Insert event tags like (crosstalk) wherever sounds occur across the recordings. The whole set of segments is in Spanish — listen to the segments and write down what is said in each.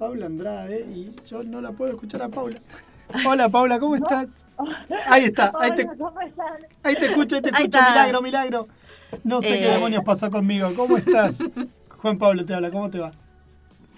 Paula Andrade y yo no la puedo escuchar a Paula. (laughs) Hola Paula, ¿cómo estás? (laughs) Ahí está, ahí te, ahí te escucho, ahí te escucho, milagro, milagro. No sé qué Eh. demonios pasó conmigo. ¿Cómo estás? (laughs) Juan Pablo te habla, ¿cómo te va?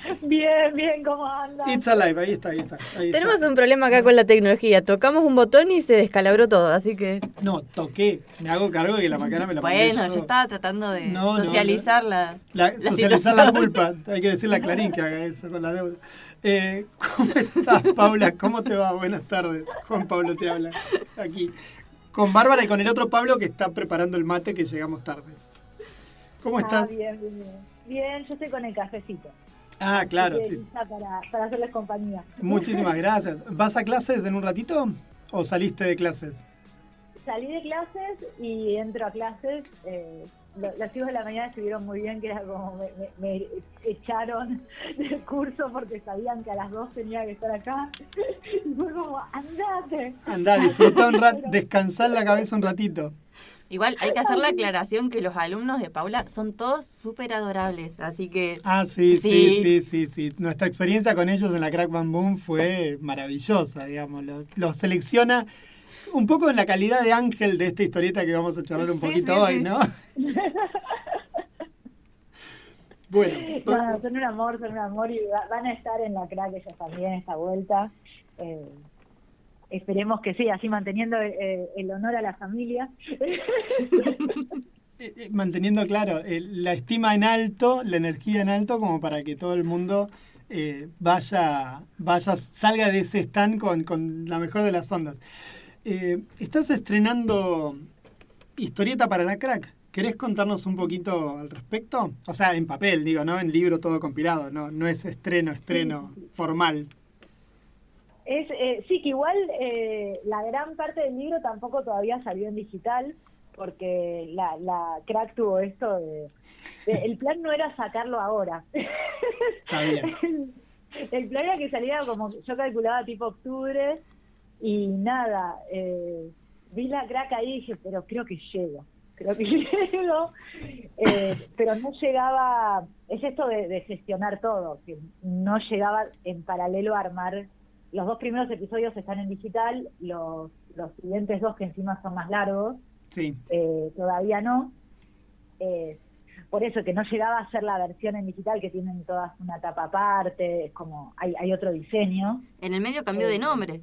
(laughs) Bien, bien, ¿cómo andas? It's alive, ahí está, ahí está. ahí está. Tenemos un problema acá con la tecnología. Tocamos un botón y se descalabró todo, así que. No, toqué. Me hago cargo de que la macana me la mandé Bueno, yo. yo estaba tratando de No, no, socializar la. La- la socializar la culpa. Hay que decirle a Clarín que haga eso con la deuda. Eh, ¿Cómo estás, Paula? ¿Cómo te va? Buenas tardes. Juan Pablo te habla aquí. Con Bárbara y con el otro Pablo que está preparando el mate que llegamos tarde. ¿Cómo Ah, estás? bien, bien, bien. Bien, yo estoy con el cafecito. Ah, claro, sí. Para, para hacerles compañía. Muchísimas (laughs) gracias. ¿Vas a clases en un ratito o saliste de clases? Salí de clases y entro a clases. Eh, las chicos de la mañana estuvieron muy bien, que era como me, me- me echaron del curso porque sabían que a las dos tenía que estar acá. Y fue como, andate. Andá, disfrutá un rato, descansar la cabeza un ratito. Igual hay que hacer la aclaración que los alumnos de Paula son todos súper adorables, así que. Ah, sí, sí, sí, Sí. sí, sí. Nuestra experiencia con ellos en la Crack Bam Boom fue maravillosa, digamos. Los, los selecciona un poco en la calidad de ángel de esta historieta que vamos a charlar un poquito sí, hoy. ¿no? (laughs) bueno, pues, No, son un amor, son un amor y va- van a estar en la crack ellos también esta vuelta. Eh, esperemos que sí, así manteniendo eh, el honor a la familia. (laughs) eh, eh, manteniendo claro eh, la estima en alto, la energía en alto, como para que todo el mundo eh, vaya, vaya, salga de ese stand con, con la mejor de las ondas. Eh, estás estrenando historieta para la crack. ¿Querés contarnos un poquito al respecto? O sea, en papel, digo, ¿no? En libro todo compilado, no, no es estreno, estreno formal. Es, eh, sí, que igual eh, la gran parte del libro tampoco todavía salió en digital, porque la, la crack tuvo esto de, de- El plan no era sacarlo ahora. Está bien. (laughs) El plan era que saliera como yo calculaba tipo octubre y nada, eh, vi la crack ahí y dije, pero creo que llego, creo que (laughs) llego, Eh, pero no llegaba, es esto de, de gestionar todo, que no llegaba en paralelo a armar, los dos primeros episodios están en digital, los, los siguientes dos que encima son más largos, Sí. eh, todavía no. Eh, por eso que no llegaba a ser la versión en digital que tienen todas una tapa aparte, es como hay, hay otro diseño. En el medio cambió de nombre.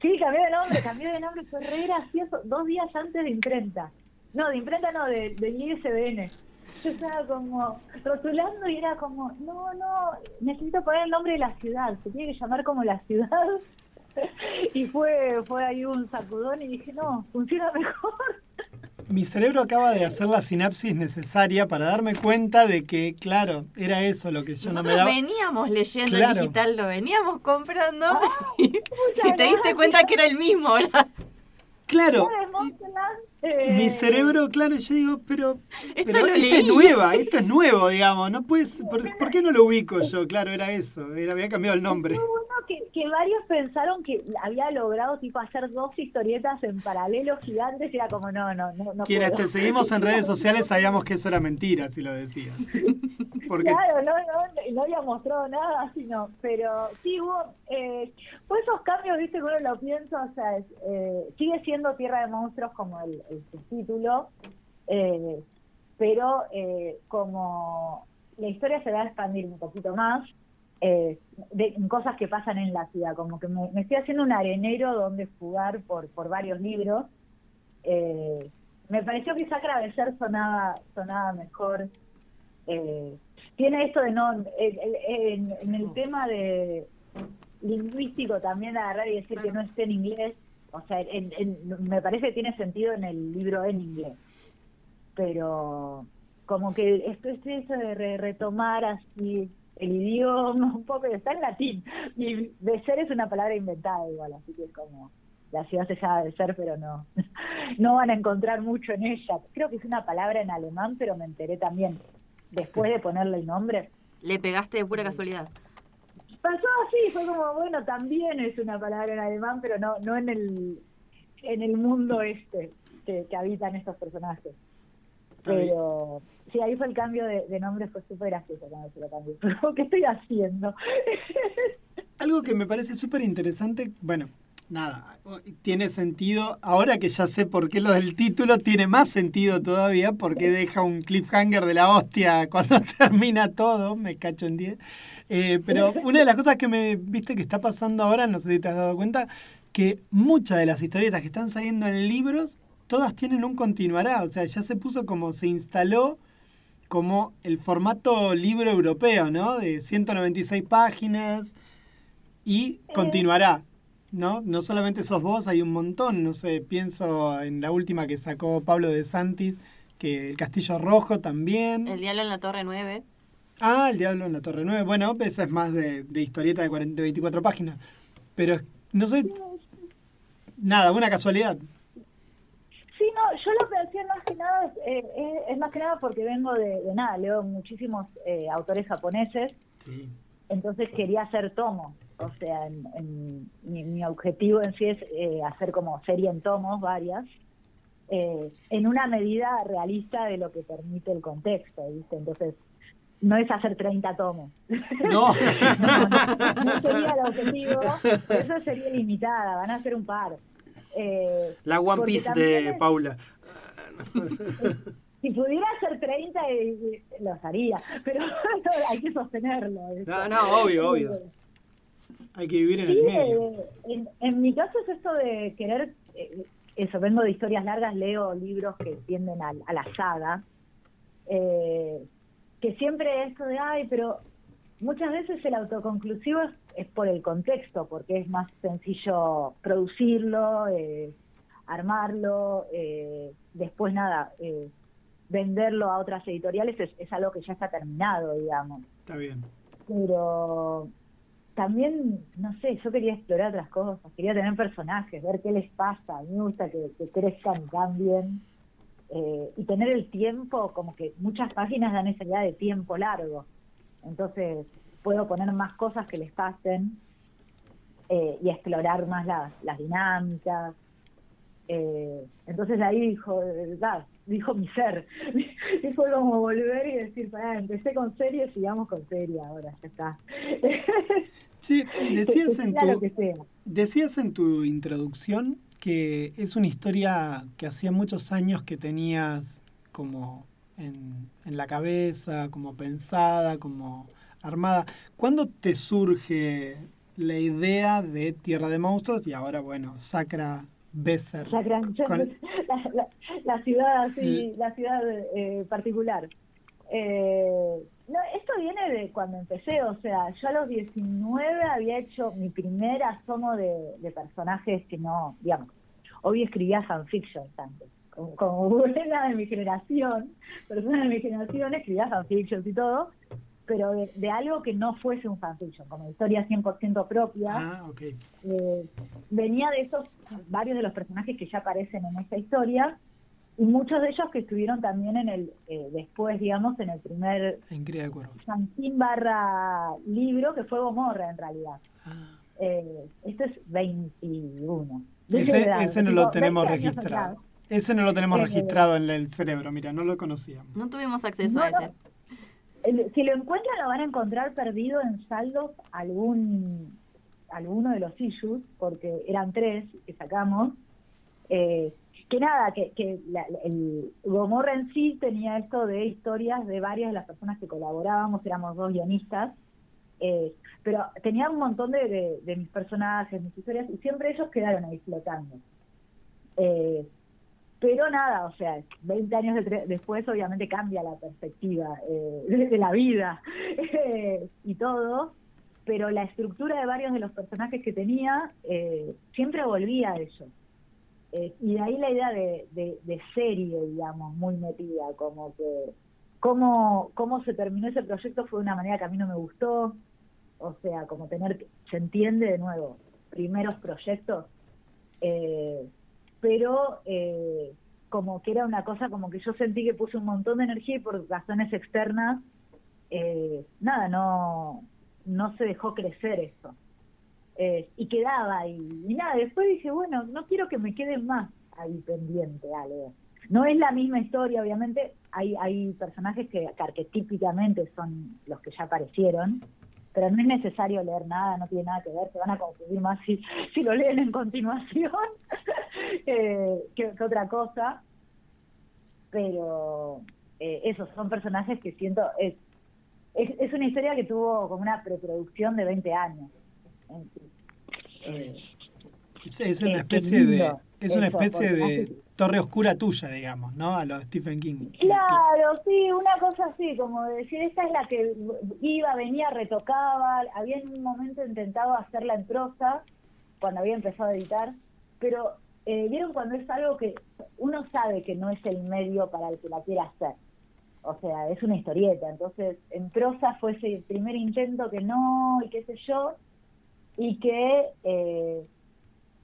Sí, cambié de nombre, cambié de nombre, fue re gracioso, dos días antes de imprenta. No, de imprenta no, de, ISBN. Yo estaba como rotulando y era como, no, no, necesito poner el nombre de la ciudad, se tiene que llamar como la ciudad. (laughs) Y fue, fue ahí un sacudón y dije, no, funciona mejor. Mi cerebro acaba de hacer la sinapsis necesaria para darme cuenta de que, claro, era eso lo que yo no me daba. veníamos leyendo Claro. el digital, lo veníamos comprando (laughs) y, y te diste cuenta que era el mismo ahora. Claro, eh, mi cerebro, claro, yo digo, pero, Esto pero es nueva, esto es nuevo, digamos, no puedes, ¿por, por qué no lo ubico yo? Claro, era eso, era, había cambiado el nombre. Que, varios pensaron que había logrado tipo hacer dos historietas en paralelo gigantes y era como no, no, no, no Quienes te seguimos en redes (laughs) sociales sabíamos que eso era mentira, si lo decía. Porque Claro, no, no, no había mostrado nada, sino, pero sí hubo, eh, pues esos cambios, viste, que uno lo piensa, o sea, es, eh, sigue siendo Tierra de Monstruos como el, el subtítulo, eh, pero eh, como la historia se va a expandir un poquito más, eh, cosas que pasan en la ciudad, como que me, estoy haciendo un arenero donde jugar por, por varios libros. Eh, me pareció que Sacra Becer sonaba, sonaba mejor. Eh, tiene esto de no, en, el tema de lingüístico también agarrar y decir que no esté en inglés, o sea, me parece que tiene sentido en el libro en inglés, pero como que esto es eso de re- retomar así el idioma un poco, está en latín, y de ser es una palabra inventada igual, así que es como la ciudad se llama de ser, pero no, (laughs) no van a encontrar mucho en ella. Creo que es una palabra en alemán, pero me enteré también después de ponerle el nombre. Le pegaste de pura casualidad. Pasó así, fue como, bueno, también es una palabra en alemán, pero no, no en el, en el mundo este que, que habitan estos personajes. Pero sí, ahí fue el cambio de, nombre, fue súper gracioso cuando se lo cambié. (laughs) ¿qué estoy haciendo? (laughs) Algo que me parece súper interesante, bueno, nada, tiene sentido, ahora que ya sé por qué lo del título, tiene más sentido todavía, porque deja un cliffhanger de la hostia cuando (laughs) termina todo, me cacho en 10. Eh, pero una de las cosas que me viste que está pasando ahora, no sé si te has dado cuenta, que muchas de las historietas que están saliendo en libros, todas tienen un continuará, o sea, ya se puso como se instaló como el formato libro europeo, ¿no? De 196 páginas y eh. continuará, ¿no? No solamente sos vos, hay un montón, no sé, pienso en la última que sacó Pablo de Santis, que el Castillo Rojo también. El Diablo en la Torre 9. Ah, el Diablo en la Torre 9. Bueno, esa es más de, historieta de, 40, 24 páginas. Pero no sé. Nada, una casualidad. No, yo lo que decía más que nada eh, es, más que nada porque vengo de, nada, leo muchísimos eh, autores japoneses. Sí. Entonces quería hacer tomo. O sea, en, mi, objetivo en sí es eh, hacer como serie en tomos, varias. en una medida realista de lo que permite el contexto, ¿viste? Entonces, no es hacer 30 tomos. (laughs) No. no, sería el objetivo, eso sería limitada, van a ser un par. Eh, La One Piece de Paula. Si pudiera hacer 30, eh, los haría, pero (laughs) hay que sostenerlo. No, no, obvio, obvio. Hay que vivir en el medio. Eh, en, mi caso es esto de querer, eso, vengo de historias largas, leo libros que tienden a, a la saga. Eh, que siempre esto de, ay, pero muchas veces el autoconclusivo es, por el contexto, porque es más sencillo producirlo, eh, armarlo, eh, después nada, eh, venderlo a otras editoriales es, algo que ya está terminado, digamos. Está bien. Pero también, no sé, yo quería explorar otras cosas, quería tener personajes, ver qué les pasa, a mí me gusta que, que crezcan cambien. Eh, y tener el tiempo, como que muchas páginas dan esa idea de tiempo largo. Entonces puedo poner más cosas que les pasen eh, y explorar más las, las dinámicas. Eh, entonces ahí dijo, verdad, dijo mi ser. y fue como volver y decir, para empecé con serie, sigamos con serie ahora, ya está. (laughs) sí, decías en, tu, decías en tu introducción que es una historia que hacía muchos años que tenías como en, la cabeza, como pensada, como armada. ¿Cuándo te surge la idea de Tierra de Monstruos y ahora, bueno, Sacra Besser? Sacra, la, ciudad así, la ciudad eh, particular. Eh, no, esto viene de cuando empecé, o sea, yo a los 19 había hecho mi primer asomo de, personajes que no, digamos, hoy escribía fanfiction antes. Como, buena de mi generación, personas de mi generación escribía fanfiction y todo, pero de, algo que no fuese un fanfiction, como historia 100% propia. Ah, okay. Eh, venía de esos, varios de los personajes que ya aparecen en esta historia, y muchos de ellos que estuvieron también en el eh, después digamos en el primer en barra libro que fue Gomorra en realidad ah. eh, este es 21 ese, ese no lo tenemos registrado ese no lo tenemos registrado en el cerebro mira no lo conocíamos. No tuvimos acceso a ese. si lo encuentran lo van a encontrar perdido en saldos algún alguno de los issues porque eran tres que sacamos. Eh, que nada, que, que el Gomorra en sí tenía esto de historias de varias de las personas que colaborábamos, éramos dos guionistas, eh, pero tenía un montón de, de, mis personajes, mis historias, y siempre ellos quedaron ahí flotando. Eh, pero nada, o sea, 20 años después obviamente cambia la perspectiva eh, de, la vida (laughs) y todo, pero la estructura de varios de los personajes que tenía siempre volvía a ellos. Eh, y de ahí la idea de, de, serie, digamos, muy metida, como que cómo, cómo se terminó ese proyecto fue de una manera que a mí no me gustó, o sea, como tener, se entiende de nuevo, primeros proyectos, eh, pero eh, como que era una cosa como que yo sentí que puse un montón de energía y por razones externas, nada, no, no se dejó crecer eso. Eh, y quedaba ahí. Y nada, después dije, bueno, no quiero que me quede más ahí pendiente algo. No es la misma historia, obviamente. Hay, hay personajes que, arquetípicamente son los que ya aparecieron, pero no es necesario leer nada, no tiene nada que ver, se van a confundir más si, (laughs) si lo leen en continuación (laughs) eh, que, otra cosa. Pero eh, esos son personajes que siento, es, es, una historia que tuvo como una preproducción de 20 años. es una especie de es una especie de torre oscura tuya, digamos, ¿no? A los Stephen King. Claro, sí, una cosa así, como decir, esta es la que iba, venía, retocaba, había en un momento intentado hacerla en prosa, cuando había empezado a editar, pero eh, vieron cuando es algo que uno sabe que no es el medio para el que la quiera hacer. O sea, es una historieta, entonces en prosa fue ese primer intento que no, y qué sé yo, y que... Eh,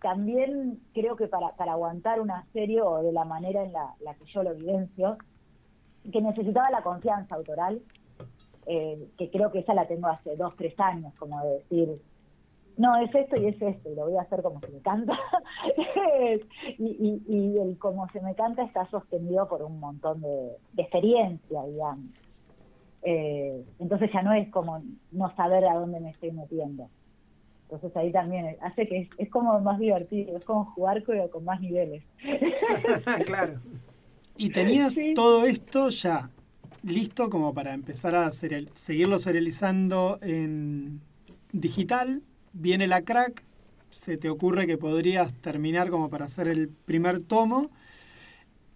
también creo que para, para aguantar una serie o de la manera en la, que yo lo vivencio, que necesitaba la confianza autoral, eh, que creo que esa la tengo hace dos, tres años, como de decir, no, es esto y es esto, y lo voy a hacer como se me canta. (laughs) y, y, el como se me canta está sostenido por un montón de, experiencia, digamos. Eh, entonces ya no es como no saber a dónde me estoy metiendo. Entonces ahí también hace que es, como más divertido, es como jugar pero con más niveles. (laughs) claro. Y tenías todo esto ya listo como para empezar a seguirlo serializando en digital. Viene la crack, se te ocurre que podrías terminar como para hacer el primer tomo.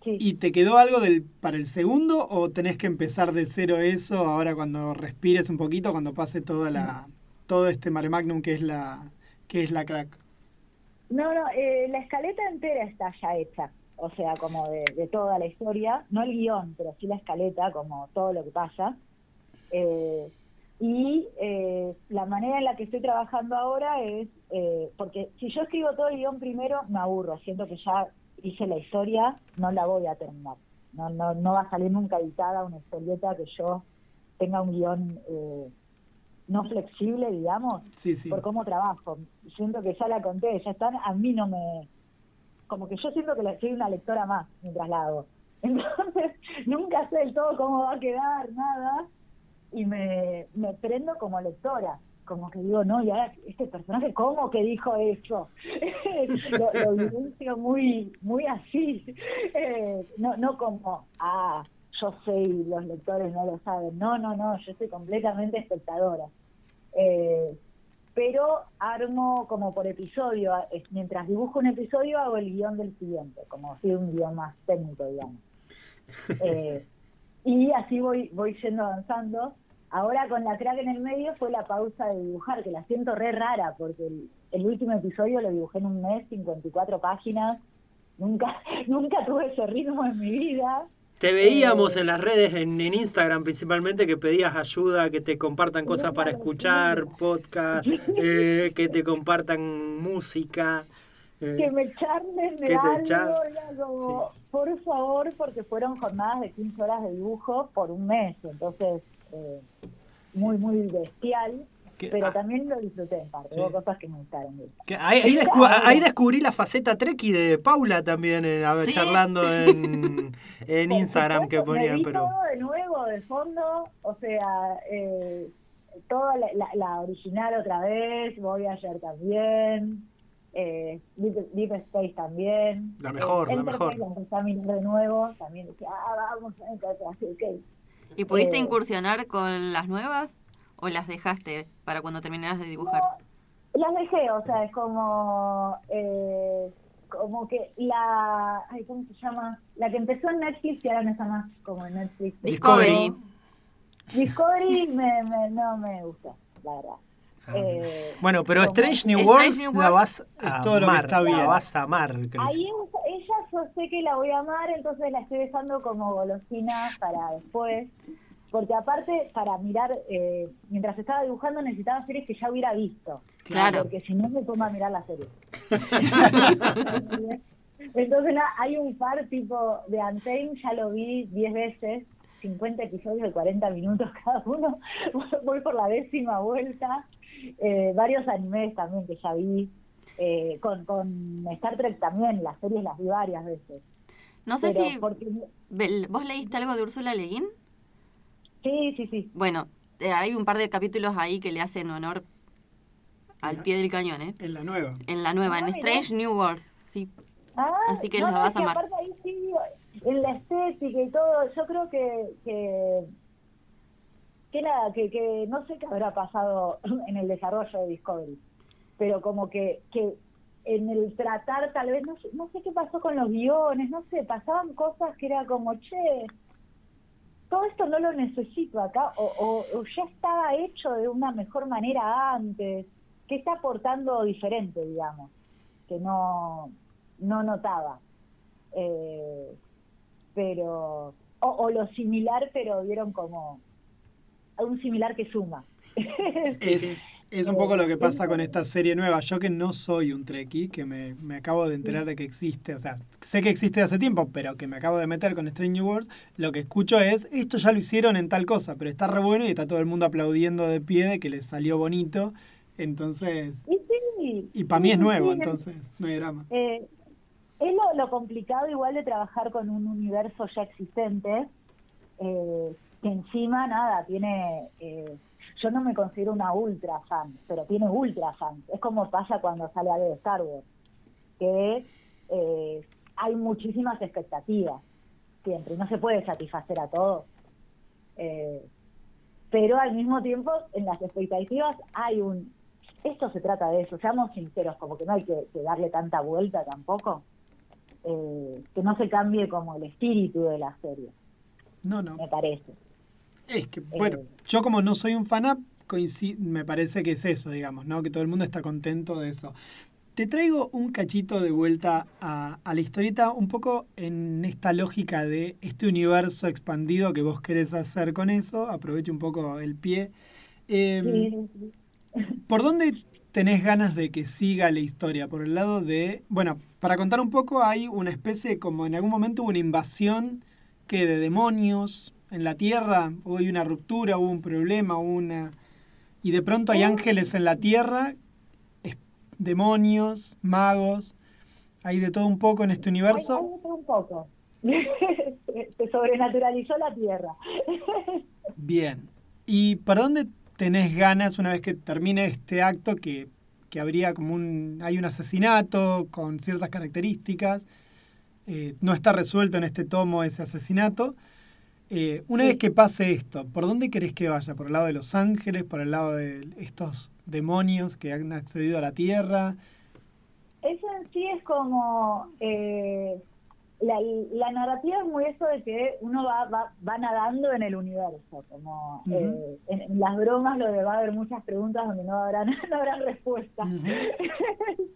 ¿Y te quedó algo del, para el segundo o tenés que empezar de cero eso ahora cuando respires un poquito, cuando pase toda la, todo este mare magnum que es la, que es la crack? No, no, eh, la escaleta entera está ya hecha, o sea, como de, toda la historia, no el guion, pero sí la escaleta, como todo lo que pasa. Eh, y eh, la manera en la que estoy trabajando ahora es, porque si yo escribo todo el guion primero, me aburro, siento que ya hice la historia, no la voy a terminar. No, no, no va a salir nunca editada una historieta que yo tenga un guion no flexible, digamos, por cómo trabajo. Siento que ya la conté, ya están, a mí no me... Como que yo siento que soy una lectora más mientras la hago. (laughs) Entonces, nunca sé del todo cómo va a quedar, nada, y me, me prendo como lectora. Como que digo, no, y ahora este personaje, ¿cómo que dijo eso? (laughs) lo, lo muy, muy así. Eh, no, no como, ah, yo sé y los lectores no lo saben. No, no, no, yo soy completamente espectadora. Eh, pero armo como por episodio, mientras dibujo un episodio hago el guion del siguiente, como si un guion más técnico, digamos. (laughs) Eh, y así voy, voy yendo avanzando. Ahora con la crack en el medio fue la pausa de dibujar, que la siento re rara, porque el, último episodio lo dibujé en un mes, 54 páginas. Nunca, (laughs) nunca tuve ese ritmo en mi vida. Te veíamos en las redes, en, Instagram principalmente, que pedías ayuda, que te compartan cosas para escuchar, podcast, (laughs) eh, que te compartan música. Eh, que me charlen de algo, por favor, porque fueron jornadas de 15 horas de dibujo por un mes, entonces eh, muy, muy bestial pero ah. también lo disfruté en parte, hubo cosas que me gustaron. ahí, ahí, descubrí la faceta treki de Paula también, eh, charlando en, (laughs) en Instagram que ponían. pero todo de nuevo, de fondo, o sea, eh, toda la, original otra vez, voy ayer también. Eh, Deep, Space también. La mejor, eh, la mejor. de nuevo, también decía, ah, vamos, okay. ¿Y pudiste eh, incursionar con las nuevas? ¿O las dejaste para cuando terminaras de dibujar? las dejé, o sea, es como, eh, como que la, ay, ¿cómo se llama? La que empezó en Netflix y ahora no está más como en Netflix. Discovery. Discovery me, me, no me gusta, la verdad. Ah, eh, bueno, pero Strange New Worlds la vas a amar, la vas a amar. Ahí ella yo sé que la voy a amar, entonces la estoy dejando como golosina para después porque aparte para mirar, eh, mientras estaba dibujando necesitaba series que ya hubiera visto. Claro. Porque si no me pongo a mirar la serie. (laughs) Entonces hay un par tipo de Anthem, ya lo vi 10 veces, 50 episodios de 40 minutos cada uno, (laughs) voy por la décima vuelta, eh, varios animes también que ya vi, eh, con, con Star Trek también, las series las vi varias veces. No sé Pero si porque- vos leíste algo de Úrsula Le Guin. Sí, sí, sí. Bueno, eh, hay un par de capítulos ahí que le hacen honor al pie del cañón, ¿eh? En la nueva. En la nueva, Ah, en mira. Strange New Worlds, sí. Ah, Así que no, la vas a amar. aparte ahí sí, en la estética y todo, yo creo que, que, que nada, que, que no sé qué habrá pasado (laughs) en el desarrollo de Discovery, pero como que, que en el tratar tal vez, no sé, no sé qué pasó con los guiones, no sé, pasaban cosas que era como, che, esto no lo necesito acá, o, o- o ya estaba hecho de una mejor manera antes, que está aportando diferente, digamos, que no, no notaba. Eh, pero, o, o lo similar, pero vieron como un similar que suma. (laughs) Sí, sí. Es un poco lo que pasa con esta serie nueva. Yo que no soy un Trekkie, que me, me acabo de enterar de que existe, o sea, sé que existe hace tiempo, pero que me acabo de meter con Strange New Worlds, lo que escucho es, esto ya lo hicieron en tal cosa, pero está re bueno y está todo el mundo aplaudiendo de pie de que les salió bonito. Entonces, Y, sí, y para mí es nuevo, sí, entonces no hay drama. Eh, es lo, lo complicado igual de trabajar con un universo ya existente, eh, que encima nada, tiene... eh, yo no me considero una ultra fan, pero tiene ultra fans. Es como pasa cuando sale algo de Star Wars, que eh, hay muchísimas expectativas siempre, no se puede satisfacer a todos. Eh, pero al mismo tiempo, en las expectativas hay un... Esto se trata de eso, seamos sinceros, como que no hay que, que darle tanta vuelta tampoco, eh, que no se cambie como el espíritu de la serie, No, no. me parece. Es que, bueno, Eh. yo como no soy un fanap, me parece que es eso, digamos, ¿no? Que todo el mundo está contento de eso. Te traigo un cachito de vuelta a, a la historieta, un poco en esta lógica de este universo expandido que vos querés hacer con eso. Aprovecho un poco el pie. Eh, sí. ¿Por dónde tenés ganas de que siga la historia? Por el lado de. Bueno, para contar un poco, hay una especie como en algún momento hubo una invasión que de demonios en la tierra, hubo una ruptura, hubo un problema, hubo una. Y de pronto hay ángeles en la tierra, demonios, magos, hay de todo un poco en este Hay- universo. hay de todo un poco. (laughs) Se sobrenaturalizó la Tierra. (laughs) Bien. ¿Y para dónde tenés ganas una vez que termine este acto que, que habría como un... hay un asesinato con ciertas características? eh, no está resuelto en este tomo ese asesinato. Eh, una Sí. vez que pase esto, ¿por dónde querés que vaya? ¿Por el lado de los ángeles? ¿Por el lado de estos demonios que han accedido a la Tierra? Eso en sí es como... eh, la, la narrativa es muy eso de que uno va, va, va nadando en el universo, como eh, en, en las bromas lo de va a haber muchas preguntas donde no habrán, (laughs) no. Ujú. (laughs)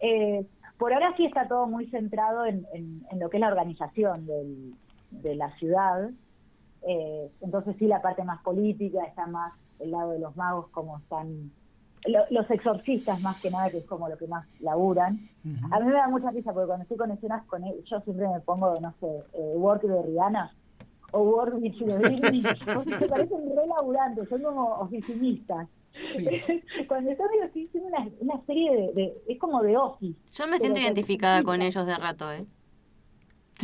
Eh, por ahora sí está todo muy centrado en, en- en lo que es la organización del- de la ciudad. Eh, entonces sí la parte más política está más el lado de los magos como están lo- los exorcistas más que nada que es como lo que más laburan. A mí me da mucha risa porque cuando estoy con escenas con él, yo siempre me pongo, no sé, eh, Work de Rihanna o Work de (laughs) porque se parecen re laburantes, son como oficinistas. Sí. (laughs) Cuando están estoy haciendo una, una serie de, de- es como de office. Yo me siento identificada con ellos de rato, ¿eh?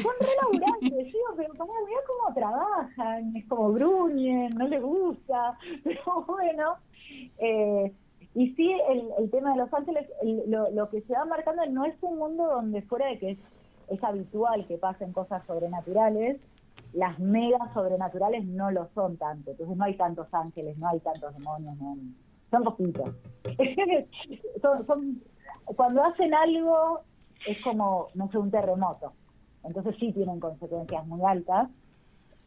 Son re laburantes, digo, pero pará, mirá cómo trabajan, es como gruñen, no les gusta, (laughs) pero bueno. Eh, y sí, el, tema de Los Ángeles, el- lo, que se va marcando no es un mundo donde fuera de que es, es habitual que pasen cosas sobrenaturales, las megas sobrenaturales no lo son tanto, entonces no hay tantos ángeles, no hay tantos demonios, no, son poquitos. (laughs) son, son, cuando hacen algo es como, no sé, un terremoto, entonces sí tienen consecuencias muy altas,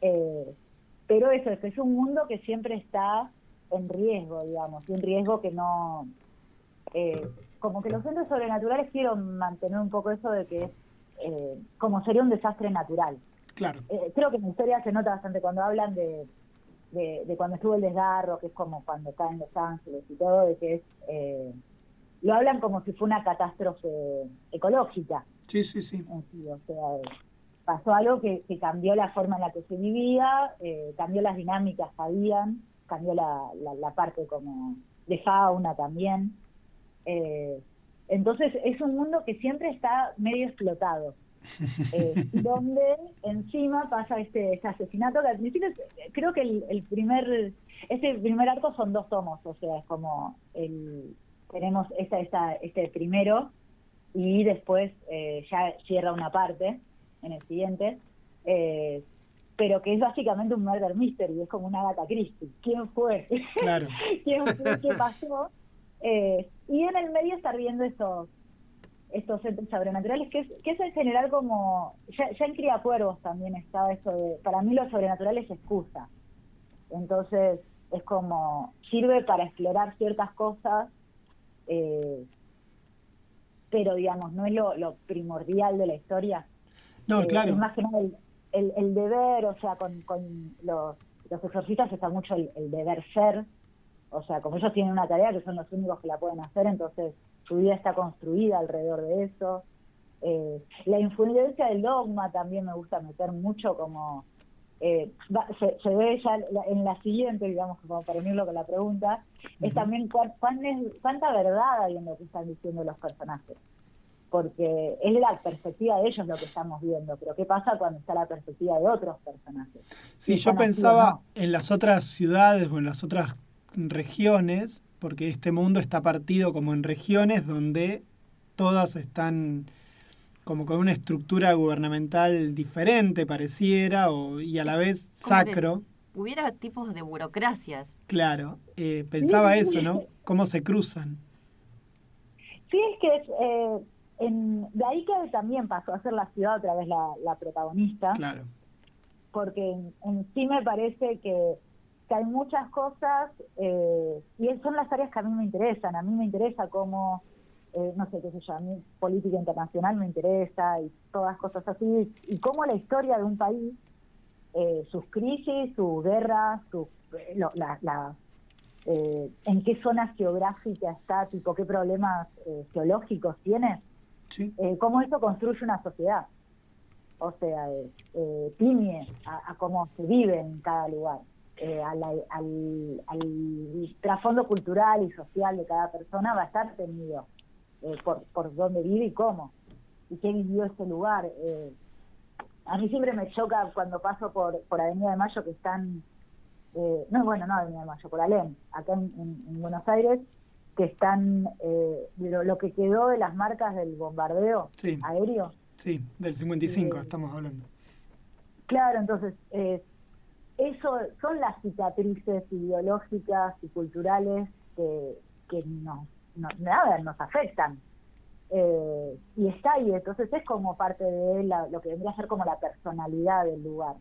eh, pero eso, es que es un mundo que siempre está en riesgo, digamos, y un riesgo que no... eh, como que los entes sobrenaturales quiero mantener un poco eso de que es eh, como sería un desastre natural. Claro. Eh, creo que en la historia se nota bastante cuando hablan de, de, de cuando estuvo el desgarro, que es como cuando caen Los Ángeles y todo, de que es... eh, lo hablan como si fue una catástrofe ecológica Sí, sí, sí. o sea, pasó algo que, que cambió la forma en la que se vivía, eh, cambió las dinámicas que habían, cambió la, la, la parte como de fauna también. Eh, entonces es un mundo que siempre está medio explotado eh, (laughs) donde encima pasa este, este asesinato que al principio creo que el, el primer este primer arco son dos tomos, o sea, es como el tenemos esta, esta, este primero y después eh, ya cierra una parte en el siguiente, eh, pero que es básicamente un murder mystery, es como una gata Christie. ¿Quién fue? Claro. (laughs) ¿Quién fue? ¿Qué (laughs) pasó? Eh, y en el medio estar viendo estos estos entes sobrenaturales, que es, que es en general como, ya, ya en Cría Cuervos también estaba eso de, para mí lo sobrenatural es excusa. Entonces es como, sirve para explorar ciertas cosas eh, pero digamos, no es lo, lo, primordial de la historia. No, claro. Es más que nada el, el, deber, o sea, con, con los, los exorcistas está mucho el, deber ser, o sea, como ellos tienen una tarea que son los únicos que la pueden hacer, entonces su vida está construida alrededor de eso. Eh, la influencia del dogma también me gusta meter mucho como eh, se, ve ya en la siguiente, digamos, como para unirlo con la pregunta, es también cuánta verdad hay en lo que están diciendo los personajes. Porque es la perspectiva de ellos lo que estamos viendo, pero ¿qué pasa cuando está la perspectiva de otros personajes? Sí, yo pensaba en las otras ciudades o en las otras regiones, porque este mundo está partido como en regiones donde todas están como con una estructura gubernamental diferente, pareciera, o, y a la vez sacro. Hubiera tipos de burocracias. Claro, eh, pensaba eso, ¿no? ¿Cómo se cruzan? Sí, es que es, eh, en, de ahí que también pasó a ser la ciudad otra vez la, la protagonista. Claro. Porque en, sí me parece que, que hay muchas cosas, eh, y son las áreas que a mí me interesan. A mí me interesa cómo eh, no sé qué sé yo, a mí política internacional me interesa y todas cosas así, y cómo la historia de un país, eh, sus crisis, sus guerras, su, eh, la, en qué zona geográfica está, tipo qué problemas geológicos tiene, cómo eso construye una sociedad. O sea, tiñe a, cómo se vive en cada lugar. al, al, trasfondo cultural y social de cada persona va a estar tenido eh, por, por dónde vive y cómo, y qué vivió ese lugar. Eh, a mí siempre me choca cuando paso por, por Avenida de Mayo que están, eh, no, bueno, no Avenida de Mayo, por Alem, acá en, Buenos Aires, que están eh, lo, que quedó de las marcas del bombardeo aéreo. Sí, del 55 estamos hablando. Claro, entonces, eso son las cicatrices ideológicas y culturales que, que nos no, nada, nos afectan. Eh, y está ahí, entonces es como parte de lo que vendría a ser como la personalidad del lugar.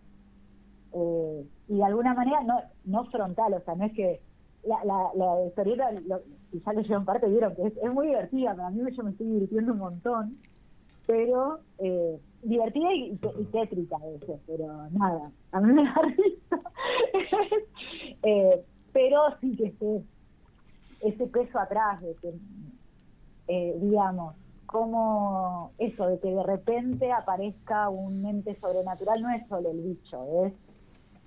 Eh, y de alguna manera no, no frontal, o sea, no es que la, la, la historieta, lo, quizá lo llevan parte, vieron que es, muy divertida, a mí yo me estoy divirtiendo un montón, pero eh, divertida y, tétrica a pero nada, a mí me da risa. (laughs) pero sí que esté ese peso atrás de que, eh, digamos, como eso, de que de repente aparezca un ente sobrenatural, no es solo el bicho, es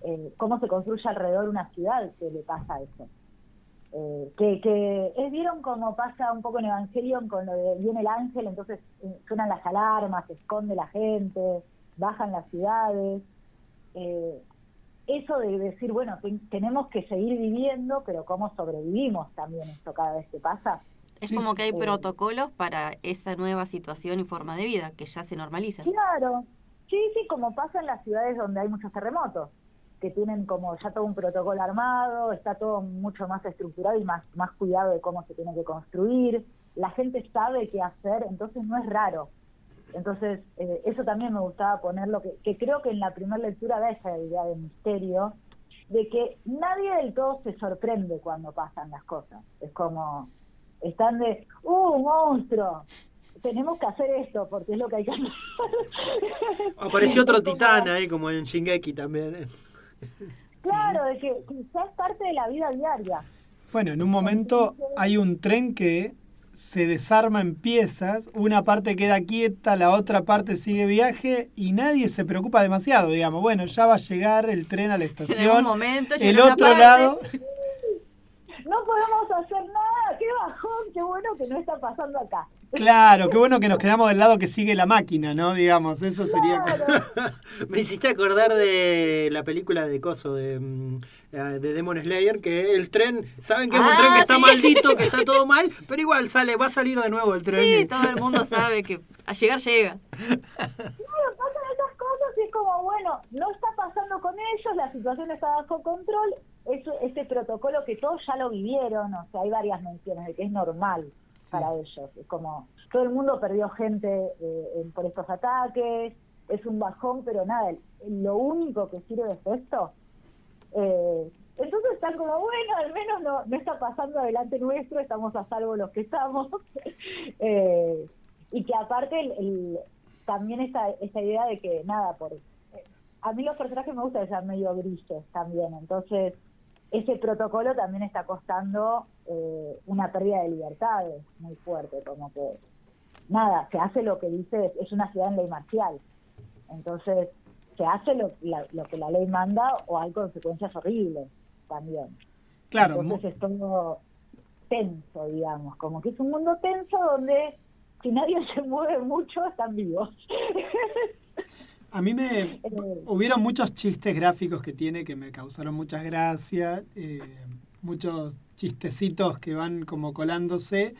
eh, cómo se construye alrededor una ciudad que le pasa eso. Eh, que, que vieron cómo pasa un poco en Evangelion con lo de viene el ángel, entonces suenan las alarmas, esconde la gente, bajan las ciudades. Eh, eso de decir, bueno, tenemos que seguir viviendo, pero cómo sobrevivimos también esto cada vez que pasa. Es como que hay protocolos para esa nueva situación y forma de vida que ya se normaliza. Claro, sí, sí, como pasa en las ciudades donde hay muchos terremotos, que tienen como ya todo un protocolo armado, está todo mucho más estructurado y más, más cuidado de cómo se tiene que construir, la gente sabe qué hacer, entonces no es raro entonces, eh, eso también me gustaba ponerlo, que, que creo que en la primera lectura da esa idea de misterio, de que nadie del todo se sorprende cuando pasan las cosas. Es como, están de, ¡uh, monstruo! Tenemos que hacer esto porque es lo que hay que hacer. (laughs) Apareció otro titán ahí, como en Shingeki también. ¿eh? (laughs) Claro, de que quizás es parte de la vida diaria. Bueno, en un momento hay un tren que se desarma en piezas, una parte queda quieta, la otra parte sigue viaje y nadie se preocupa demasiado, digamos, bueno, ya va a llegar el tren a la estación, momento, el otro lado... No podemos hacer nada, ¿qué bajón, qué bueno que no está pasando acá. Claro, qué bueno que nos quedamos del lado que sigue la máquina, ¿no? Digamos, eso sería... (laughs) Me hiciste acordar de la película de Coso, de, mm, de Demon Slayer, que el tren, ¿saben que es un Ah, tren que está sí. maldito, que está todo mal? Pero igual sale, va a salir de nuevo el tren. Sí, todo el mundo sabe que a llegar llega. (laughs) Claro, pasan esas cosas y es como, bueno, no está pasando con ellos, la situación está bajo control, eso, este protocolo que todos ya lo vivieron, o sea, hay varias menciones de que es normal para ellos, es como, todo el mundo perdió gente eh, por estos ataques, es un bajón, pero nada, el- lo único que sirve es esto. Eh, entonces están como, bueno, al menos no, no está pasando adelante nuestro, estamos a salvo los que estamos. (laughs) Eh, y que aparte el, el- también esta, esta idea de que nada, por a mí los personajes me gustan ser medio grises también, entonces ese protocolo también está costando eh, una pérdida de libertades muy fuerte, como que nada, se hace lo que dice, es una ciudad en ley marcial, entonces se hace lo, la- lo que la ley manda o hay consecuencias horribles también. Claro, Entonces es todo tenso, digamos, como que es un mundo tenso donde si nadie (laughs) se mueve mucho están vivos. (laughs) a mí me... Eh, Hubieron muchos chistes gráficos que tiene que me causaron muchas gracias, eh, muchos chistecitos que van como colándose.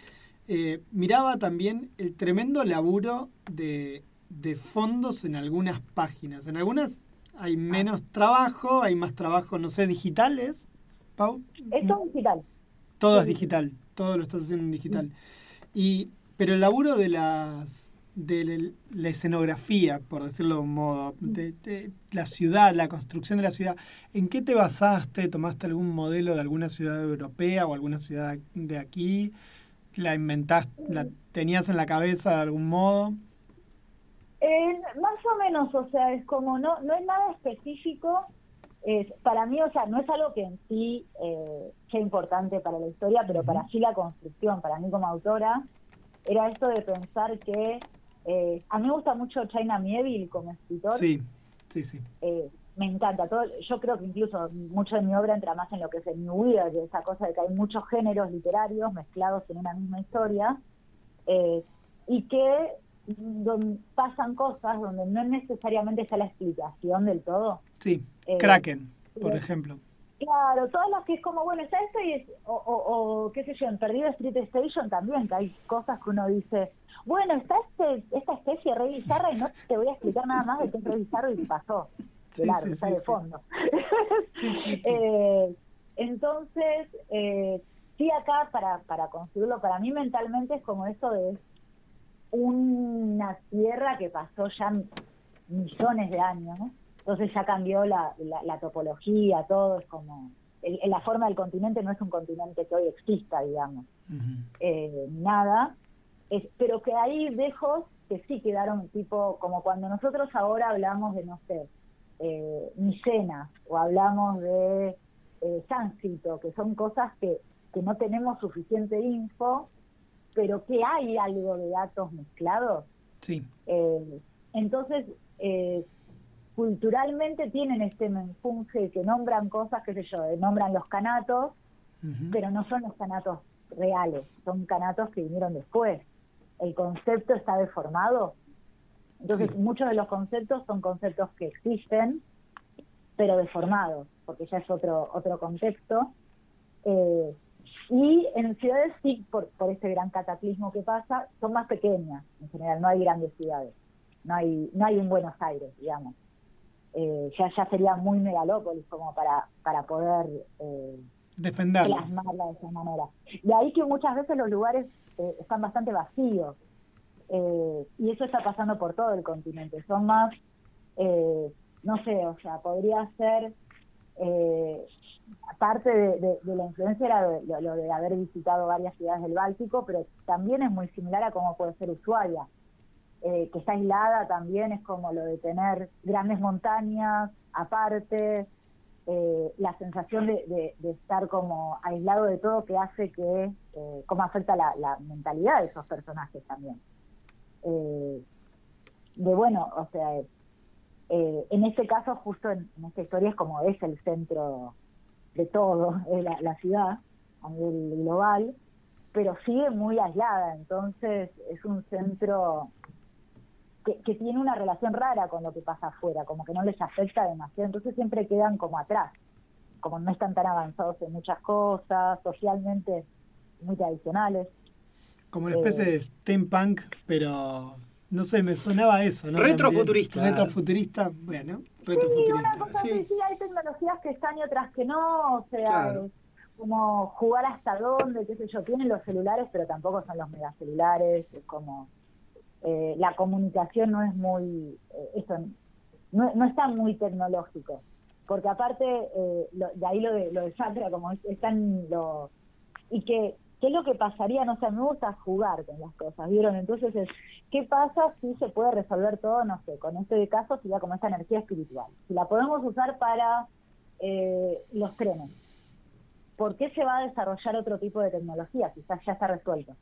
Eh, miraba también el tremendo laburo de, de fondos en algunas páginas. En algunas hay menos trabajo, hay más trabajo, no sé, digitales. Pau. Es digital. Todo es digital, todo lo estás haciendo en digital. Y, pero el laburo de las de la escenografía, por decirlo de un modo, de, de la ciudad, la construcción de la ciudad, ¿en qué te basaste? ¿Tomaste algún modelo de alguna ciudad europea o alguna ciudad de aquí? ¿La inventaste, la tenías en la cabeza de algún modo? Eh, más o menos, o sea, es como no no es nada específico. Es, para mí, o sea, no es algo que en sí eh, sea importante para la historia, pero para sí la construcción, para mí como autora, era esto de pensar que eh, a mí me gusta mucho China Mieville como escritor. Sí, sí, sí. eh, me encanta. todo Yo creo que incluso mucho de mi obra entra más en lo que es el New Weird, esa cosa de que hay muchos géneros literarios mezclados en una misma historia eh, y que don- pasan cosas donde no necesariamente está la explicación del todo. Sí, Eh, Kraken, por ejemplo. Claro, todas las que es como, bueno, está esto y es, o, o, o, qué sé yo, en Perdido Street Station también, que hay cosas que uno dice, bueno, está este, esta especie re bizarra y no te voy a explicar nada más de qué es re bizarro y pasó. Sí, Claro, sí, está sí, de fondo. Eh, entonces, eh, sí acá para, para construirlo, para mí mentalmente es como eso de una tierra que pasó ya millones de años, ¿no? entonces ya cambió la, la, la topología, todo es como, el- la forma del continente no es un continente que hoy exista, digamos, eh, nada, es, pero que hay dejos que sí quedaron tipo, como cuando nosotros ahora hablamos de, no sé, eh, Micenas o hablamos de eh, que son cosas que, que no tenemos suficiente info, pero que hay algo de datos mezclados. Sí, Eh, entonces, eh, culturalmente tienen este menfunje que nombran cosas, qué sé yo, eh, nombran los canatos, pero no son los canatos reales, son canatos que vinieron después. El concepto está deformado. Entonces, Sí. muchos de los conceptos son conceptos que existen, pero deformados, porque ya es otro otro contexto. Eh, y en ciudades sí, por, por este gran cataclismo que pasa, son más pequeñas en general, no hay grandes ciudades. No hay no hay un Buenos Aires, digamos. Eh, ya ya sería muy megalópolis como para, para poder... Eh, defenderlo. plasmarla de esa manera. De ahí que muchas veces los lugares eh, están bastante vacíos. Eh, y eso está pasando por todo el continente. Son más, eh, no sé, o sea, podría ser, eh, parte de, la influencia era lo de haber visitado varias ciudades del Báltico, pero también es muy similar a cómo puede ser Ushuaia, eh, que está aislada también, es como lo de tener grandes montañas aparte, eh, la sensación de, de- estar como aislado de todo que hace que, eh, cómo afecta la, mentalidad de esos personajes también. Eh, de bueno, o sea, eh, en este caso, justo en, en esta historia es como es el centro de todo, (laughs) es la, la ciudad a nivel global, pero sigue muy aislada, entonces es un centro que, que tiene una relación rara con lo que pasa afuera, como que no les afecta demasiado, entonces siempre quedan como atrás, como no están tan avanzados en muchas cosas, socialmente muy tradicionales. Como una especie de steampunk, pero no sé, me sonaba eso, ¿no? Retrofuturista. También. Retrofuturista, bueno, Sí, retrofuturista. una cosa Sí. así, sí, hay tecnologías que están y otras que no, o sea, Claro. eh, como jugar hasta dónde, qué sé yo, tienen los celulares, pero tampoco son los megacelulares, es como, eh, la comunicación no es muy, eh, eso, no, no está muy tecnológico, porque aparte, eh, lo- de ahí lo de, lo de Sandra, como es, están lo, y que, ¿qué es lo que pasaría? No sé, me gusta jugar con las cosas, ¿vieron? Entonces es, ¿qué pasa si se puede resolver todo, no sé, con este caso sería como esta energía espiritual? Si la podemos usar para eh, los trenes, ¿por qué se va a desarrollar otro tipo de tecnología? Quizás ya está resuelto.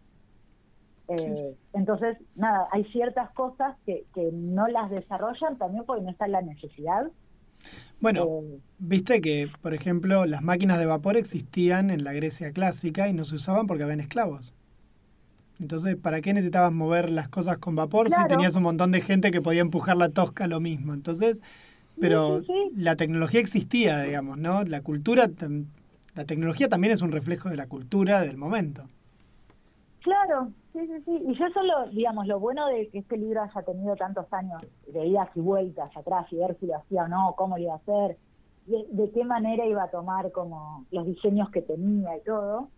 Eh. Entonces, nada, hay ciertas cosas que, que no las desarrollan también porque no está la necesidad. Bueno, Eh, viste que, por ejemplo, las máquinas de vapor existían en la Grecia clásica y no se usaban porque habían esclavos. Entonces, ¿para qué necesitabas mover las cosas con vapor si tenías un montón de gente que podía empujar la tosca lo mismo? Entonces, pero sí, sí. la tecnología existía, digamos, ¿no? La cultura, la tecnología también es un reflejo de la cultura del momento. Claro, sí, sí, sí. Y yo solo, digamos, lo bueno de que este libro haya tenido tantos años de idas y vueltas atrás y ver si lo hacía o no, cómo lo iba a hacer, de, de qué manera iba a tomar como los diseños que tenía y todo,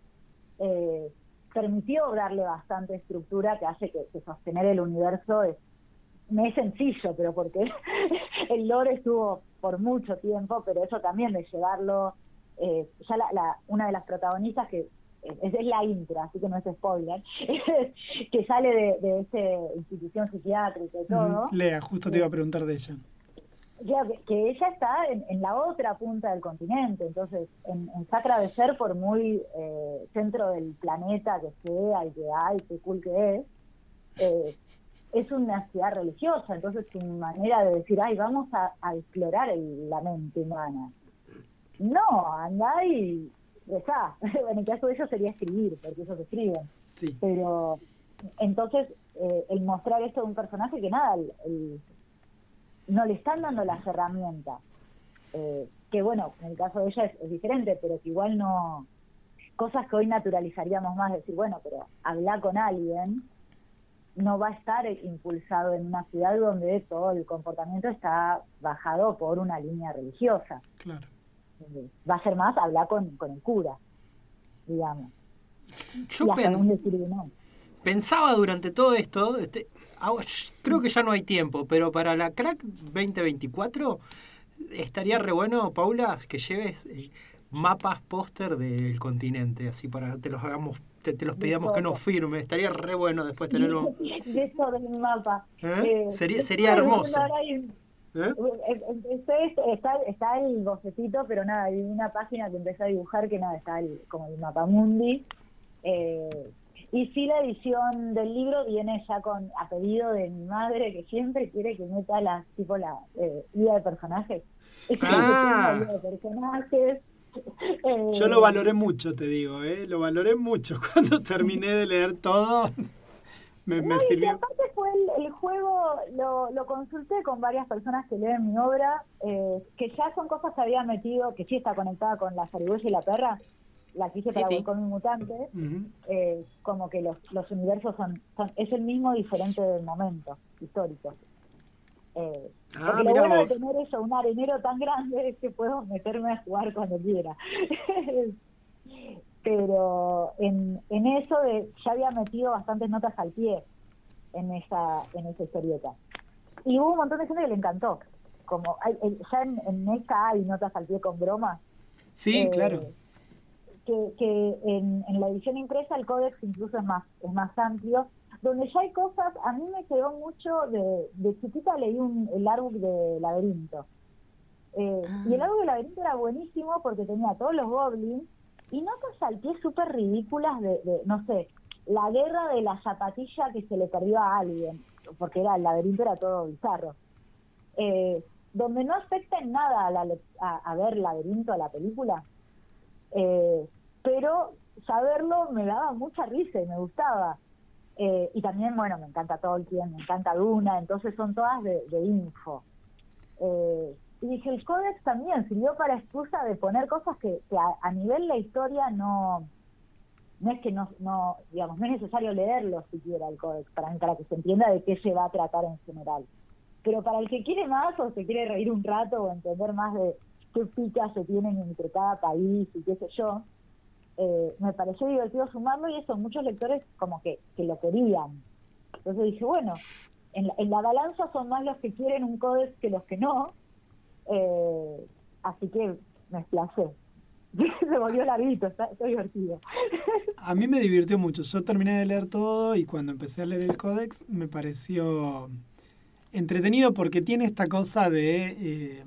eh, permitió darle bastante estructura que hace que, sostener el universo es, no es sencillo, pero porque (laughs) el lore estuvo por mucho tiempo, pero eso también de llevarlo, eh, ya la, la- una de las protagonistas que es, es la intro, así que no es spoiler, (laughs) que sale de, de esta institución psiquiátrica y todo. Lea, justo te iba a preguntar de ella. ya que, que ella está en, en la otra punta del continente, entonces en, en Sacra de Ser, por muy eh, centro del planeta que sea y que hay, qué cool que es, eh, es una ciudad religiosa, entonces su manera de decir, ay, vamos a, a explorar el- la mente humana. No, andá y (laughs) bueno, en el caso de ellos sería escribir, porque ellos escriben Sí. pero entonces eh, el mostrar esto de un personaje que nada el- el- no le están dando las herramientas eh, que bueno en el caso de ella es, es diferente pero que igual no cosas que hoy naturalizaríamos más decir bueno pero hablar con alguien no va a estar impulsado en una ciudad donde todo el comportamiento está bajado por una línea religiosa Claro. Eh, va a ser más hablar con, con el cura digamos Yo no pensaba durante todo esto, este, sh- creo que ya no hay tiempo, pero para la Crack 2024 estaría re bueno, Paula, que lleves eh, mapas póster del continente, así para que te los hagamos, te, te los De pidamos que nos firme. Estaría re bueno después tenerlo. (laughs) de eso del mapa. ¿Eh? Sería- de- sería de- hermoso. ahora hay- ¿Eh? eh, empecé- está, está el bocetito, pero nada, hay una página que empecé a dibujar que nada, está el, como el mapa mundi. Eh, y sí, la edición del libro viene ya con a pedido de mi madre que siempre quiere que meta la tipo la eh, guía de personajes. Es Ah. guía de personajes. Eh, (laughs) Yo lo valoré mucho, te digo, ¿eh? Lo valoré mucho. (laughs) Cuando terminé de leer todo, me, me No, y aparte fue el, el juego, lo, lo consulté con varias personas que leen mi obra, eh, que ya son cosas que había metido, que sí está conectada con la zarigüeya y la perra, la que hice Sí, para sí. Volcón y Mutante, eh, como que los, los universos son, son- es el mismo diferente del momento histórico. Eh, Ah, lo bueno vos. de tener eso, un arenero tan grande, es que puedo meterme a jugar cuando quiera. (laughs) Pero en, en eso de, ya había metido bastantes notas al pie en esa, en esa historieta. Y hubo un montón de gente que le encantó. Como hay, ya en, en esta hay notas al pie con bromas. Sí, Eh, claro. que, que en, en la edición impresa el códex incluso es más es más amplio donde ya hay cosas a mí me quedó mucho de, de chiquita leí un, el artbook de laberinto Eh, Ah. y el artbook de laberinto era buenísimo porque tenía todos los goblins y notas al pie súper ridículas de, de, no sé la guerra de la zapatilla que se le perdió a alguien porque era el laberinto era todo bizarro eh, donde no afecta en nada a, la, a, a ver laberinto a la película eh, pero saberlo me daba mucha risa y me gustaba. Eh, y también, bueno, me encanta Tolkien, me encanta Duna, entonces son todas de, info. Eh, y dije, el códex también sirvió para excusa de poner cosas que, a, nivel la historia no, no es que no, digamos, no es necesario leerlo siquiera el códex para, para que se entienda de qué se va a tratar en general. Pero para el que quiere más o se quiere reír un rato o entender más de qué picas se tienen entre cada país y qué sé yo, eh, me pareció divertido sumarlo y eso, muchos lectores como que, que lo querían. Entonces dije, bueno, en la, en la balanza son más los que quieren un códex que los que no, eh, así que me desplacé. (laughs) Se volvió larguito, está, está divertido. (laughs) A mí me divirtió mucho. Yo terminé de leer todo y cuando empecé a leer el códex me pareció entretenido porque tiene esta cosa de... Eh,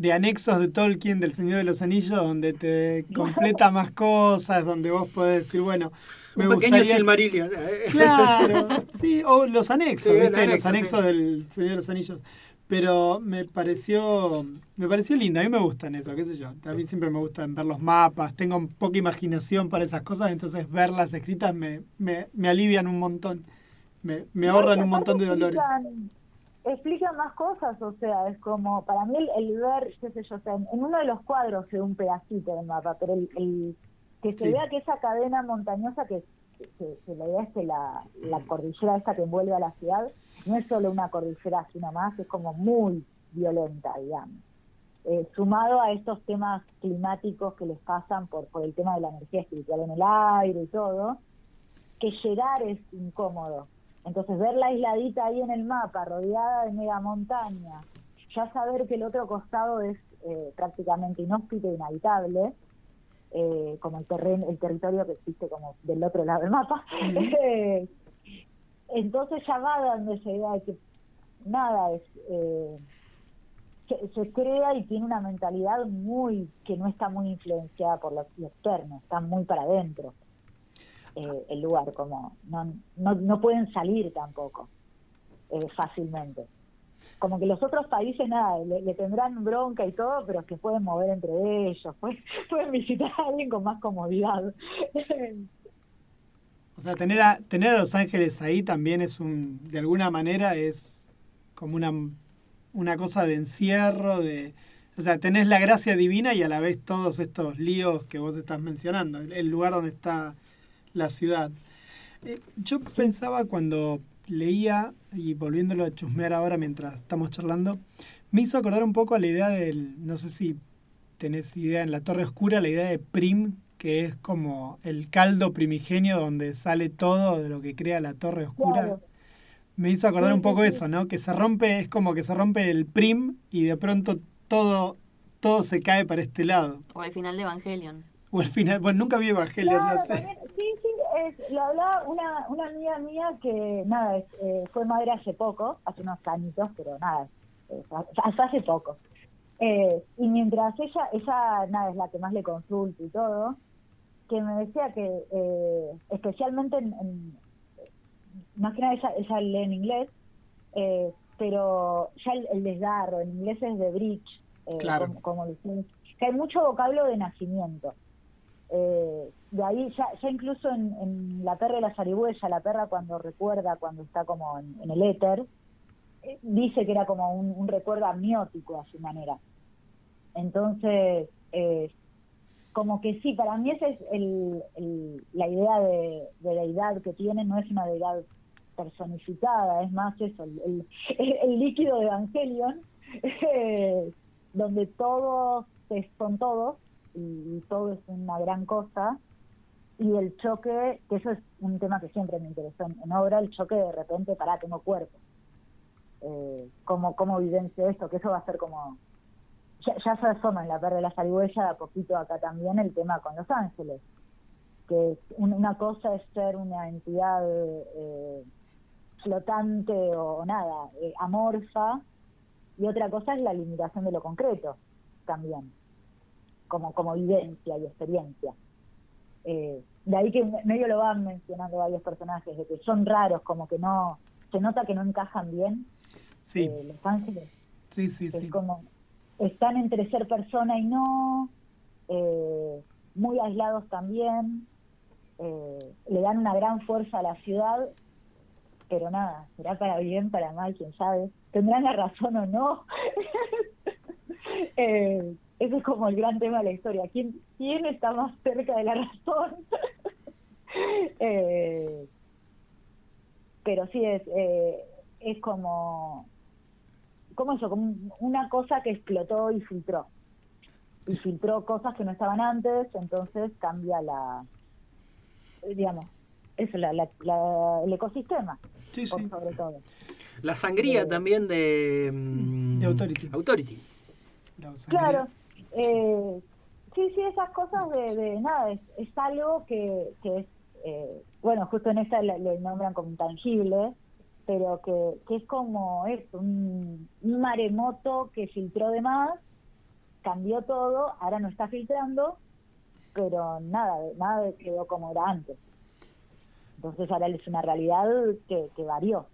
de anexos de Tolkien del Señor de los Anillos donde te (laughs) completa más cosas, donde vos podés decir, bueno, me Un pequeño Silmarillion. Claro, sí, o los anexos, ¿viste? los anexos del Señor de los Anillos. Pero me pareció me pareció lindo, a mí me gustan eso, qué sé yo. A mí siempre me gustan ver los mapas, tengo poca imaginación para esas cosas, entonces verlas escritas me, me, me alivian un montón, me, me ahorran un montón de dolores. explica más cosas, o sea, es como, para mí el, ver, qué sé yo, en, uno de los cuadros se un pedacito del mapa, pero el, que se vea que esa cadena montañosa, que, que, la idea es que la, la cordillera esta que envuelve a la ciudad, no es solo una cordillera, sino más, es como muy violenta, digamos. Eh, sumado a estos temas climáticos que les pasan por, por el tema de la energía espiritual en el aire y todo, que llegar es incómodo entonces ver la isladita ahí en el mapa, rodeada de mega montaña, ya saber que el otro costado es eh, prácticamente inhóspito e inhabitable, eh, como el terreno, el territorio que existe como del otro lado del mapa. (laughs) entonces ya va dando esa idea de que nada es eh, se, crea y tiene una mentalidad muy que no está muy influenciada por lo externo, está muy para adentro. Eh, el lugar, como no, no, no pueden salir tampoco eh, fácilmente. Como que los otros países, nada, le, tendrán bronca y todo, pero que pueden mover entre ellos, (laughs) pueden, visitar a alguien con más comodidad. (laughs) o sea, tener a, tener a Los Ángeles ahí también es un, de alguna manera, es como una, una cosa de encierro, de... O sea, tenés la gracia divina y a la vez todos estos líos que vos estás mencionando. El lugar donde está la ciudad. Eh, yo pensaba cuando leía, y volviéndolo a chusmear ahora mientras estamos charlando, me hizo acordar un poco a la idea del, no sé si tenés idea, en la Torre Oscura, la idea de Prim, que es como el caldo primigenio donde sale todo de lo que crea la Torre Oscura. Me hizo acordar un poco eso, ¿no? Que se rompe, es como que se rompe el Prim y de pronto todo, todo se cae para este lado. O al final de Evangelion. O al final, bueno, nunca vi Evangelion, no sé lo hablaba una, una amiga mía que, nada, eh, fue madre hace poco, hace unos añitos, pero nada, eh, hace poco. Eh, y mientras ella, ella, nada, es la que más le consulta y todo, que me decía que especialmente en, más que nada ella, ella lee en inglés, pero ya el, desgarro, en inglés es de bridge, como, como que hay mucho vocablo de nacimiento. Eh, de ahí ya, ya incluso en, la perra de la zarigüeya, la perra cuando recuerda, cuando está como en, el éter, eh, dice que era como un, recuerdo amniótico a su manera. Entonces, eh, como que sí, para mí esa es el, la idea de, de deidad que tiene, no es una deidad personificada, es más eso, el, líquido de Evangelion, donde todos son todos y, todo es una gran cosa. Y el choque, que eso es un tema que siempre me interesó en, obra, el choque de repente, para tengo cuerpo. Eh, ¿cómo, ¿Cómo vivencio esto? Que eso va a ser como... Ya, se asoma en la perra de la zarigüeya, a poquito acá también, el tema con Los Ángeles. Que una cosa es ser una entidad eh, flotante o nada, eh, amorfa, y otra cosa es la limitación de lo concreto también como, como vivencia y experiencia. Eh, de ahí que medio lo van mencionando varios personajes, de que son raros, como que no, se nota que no encajan bien. Sí. Eh, los ángeles. Sí, sí, es como, están entre ser persona y no, eh, muy aislados también, eh, le dan una gran fuerza a la ciudad, pero nada, será para bien, para mal, quién sabe. Tendrán la razón o no. (laughs) eh, ese es como el gran tema de la historia. ¿Quién, quién está más cerca de la razón? (laughs) eh, pero sí es, eh, es como, como eso, como una cosa que explotó y filtró. Y filtró cosas que no estaban antes, entonces cambia la, digamos, eso, la, la, la- el ecosistema, Sí, por sí. sobre todo. La sangría también de, mm, De Authority. Authority. Claro, eh, sí, sí, esas cosas de, de nada, es, algo que, que es, eh, bueno, justo en esta le, nombran como intangible, pero que, que es como es un, un maremoto que filtró de más, cambió todo, ahora no está filtrando, pero nada, nada quedó como era antes. Entonces ahora es una realidad que, que varió.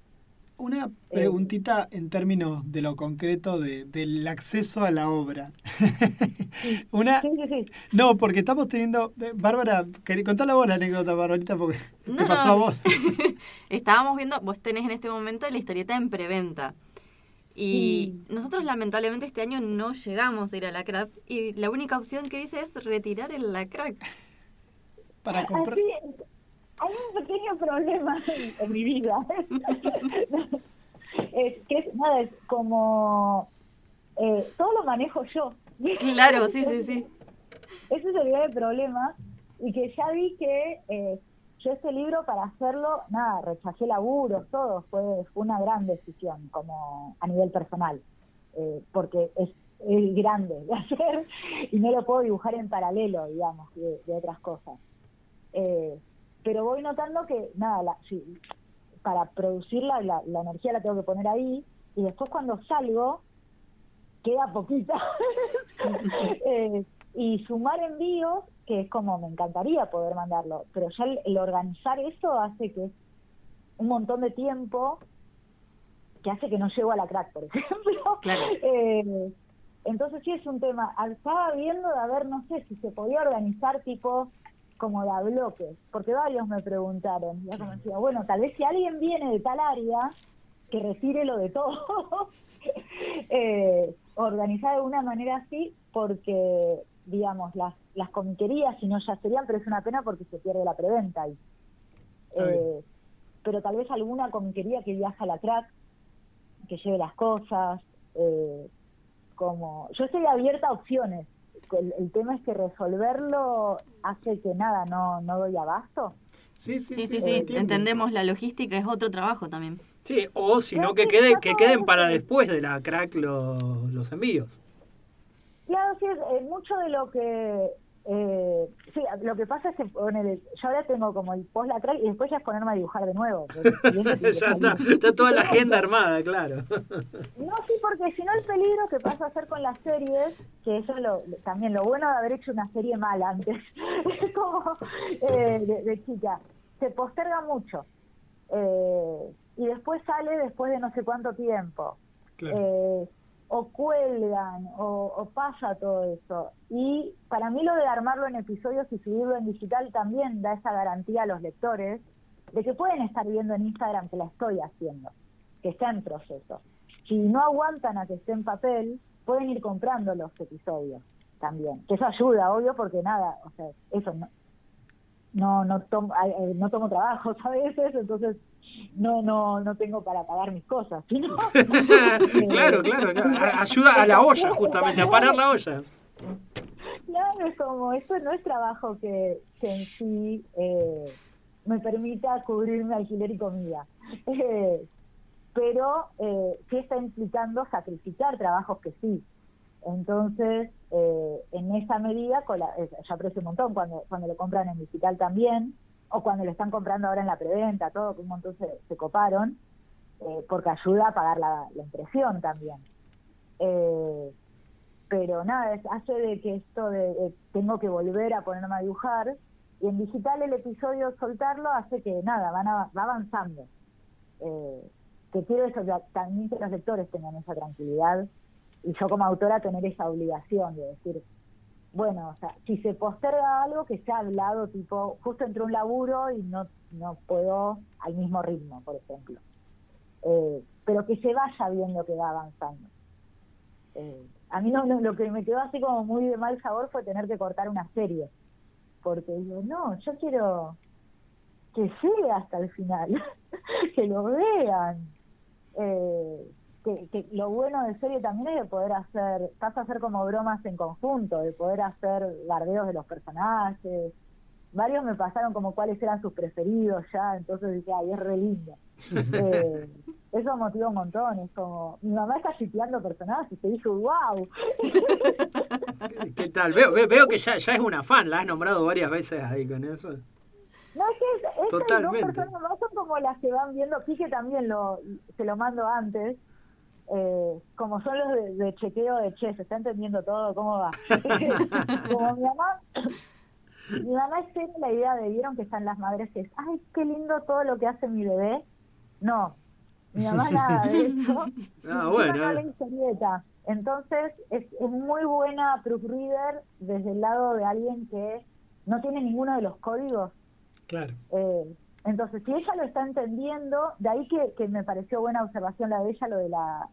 Una preguntita en términos de lo concreto de, del acceso a la obra. (laughs) Una, Sí, sí, sí. no, porque estamos teniendo. eh, Bárbara, contá la vos la anécdota, Barbarita, porque (laughs) te No, pasó no. a vos. (laughs) Estábamos viendo, vos tenés en este momento la historieta en preventa. Y nosotros lamentablemente este año no llegamos a ir a la CRAP y la única opción que dice es retirar el lacrac. Para comprar. Así, hay un pequeño problema en, en mi vida. (laughs) es que es, nada, es como eh, todo lo manejo yo. Claro, sí, sí, sí. (laughs) Ese es el problema. Y que ya vi que eh, yo este libro para hacerlo, nada, rechacé laburos, todo, fue, fue una gran decisión como a nivel personal. eh, porque es, es grande de hacer y no lo puedo dibujar en paralelo, digamos, de, de otras cosas. Eh, pero voy notando que, nada, la, sí, para producirla, la, la energía la tengo que poner ahí, y después cuando salgo, queda poquita. (laughs) Eh, y sumar envíos, que es como me encantaría poder mandarlo, pero ya el, el organizar eso hace que un montón de tiempo que hace que no llego a la crack, por ejemplo. Claro. (laughs) Eh, entonces sí es un tema. Ah, Estaba viendo de a ver, no sé, si se podía organizar tipo como de a bloques, porque varios me preguntaron, ya como decía, bueno, tal vez si alguien viene de tal área, que retire lo de todo, (laughs) eh, organizar de una manera así, porque, digamos, las, las comiquerías, si no ya serían, pero es una pena porque se pierde la preventa ahí. Eh, pero tal vez alguna comiquería que viaja a la crack, que lleve las cosas, eh, como yo estoy abierta a opciones. El, el tema es que resolverlo hace que nada, no, no doy abasto. Sí, sí, Sí, sí, sí. entiende. Entendemos, la logística es otro trabajo también. Sí, o si no, que, que quede, que queden para después de la crack los, los envíos. Claro, sí, es, eh, mucho de lo que... Eh, sí, lo que pasa es que ponele, yo ahora tengo como el post la crack y después ya es ponerme a dibujar de nuevo. (laughs) ya está, toda la (laughs) agenda armada, claro. (laughs) No, sí, porque si no el peligro que pasa a hacer con las series, que eso es lo, también lo bueno de haber hecho una serie mal antes, como eh, de, de chica, se posterga mucho. Eh, y después sale después de no sé cuánto tiempo. Claro. Eh, o cuelgan, o, o pasa todo eso. Y para mí lo de armarlo en episodios y subirlo en digital también da esa garantía a los lectores de que pueden estar viendo en Instagram que la estoy haciendo, que está en proceso. Si no aguantan a que esté en papel, pueden ir comprando los episodios también. Que eso ayuda, obvio, porque nada, o sea, eso no, no, no, tomo, eh, no tomo trabajos (laughs) a veces, entonces no, no, no tengo para pagar mis cosas. sino- (laughs) claro, claro, Ayuda a la olla, (laughs) justamente, a parar la olla. Claro, es como, esto no es trabajo que, que en sí eh, me permita cubrirme alquiler y comida. Eh, pero eh, sí está implicando sacrificar trabajos que sí. Entonces, eh, en esa medida, yo aprecio un montón cuando, cuando lo compran en digital también, o cuando lo están comprando ahora en la preventa, todo, que un montón se, se coparon, eh, porque ayuda a pagar la, impresión también. Eh, pero nada, es- hace de que esto de, de tengo que volver a ponerme a dibujar, y en digital el episodio soltarlo hace que nada, van a- va avanzando. Eh, que quiero eso, ya- también que los lectores tengan esa tranquilidad y yo como autora tener esa obligación de decir, bueno, o sea, si se posterga algo que se ha hablado, tipo, justo entre un laburo y no, no puedo al mismo ritmo, por ejemplo. Eh, pero que se vaya viendo que va avanzando. Eh, a mí no, lo que me quedó así como muy de mal sabor fue tener que cortar una serie. Porque digo, no, yo quiero que sea hasta el final, (laughs) que lo vean. Eh, que, lo bueno de serie también es de poder hacer, pasa a hacer como bromas en conjunto, de poder hacer gardeos de los personajes. Varios me pasaron como cuáles eran sus preferidos ya, entonces dije, ay, es re lindo. (laughs) eh, eso motiva un montón, es como, mi mamá está chiteando personajes y te dije, wow. (laughs) ¿Qué tal? Veo, veo que ya, ya es una fan, la has nombrado varias veces ahí con eso. No, es que es, Totalmente. dos personas más son como las que van viendo, Quique también lo, se lo mando antes, eh, como son los de, chequeo de che, se está entendiendo todo, cómo va. (laughs) como mi mamá, mi mamá tiene la idea de, vieron que están las madres que es, ay, qué lindo todo lo que hace mi bebé. No, mi mamá nada de eso. (laughs) Ah, bueno. historieta. Entonces, es, es muy buena proofreader desde el lado de alguien que no tiene ninguno de los códigos. Claro. Eh, entonces, si ella lo está entendiendo, de ahí que, que me pareció buena observación la de ella, lo de la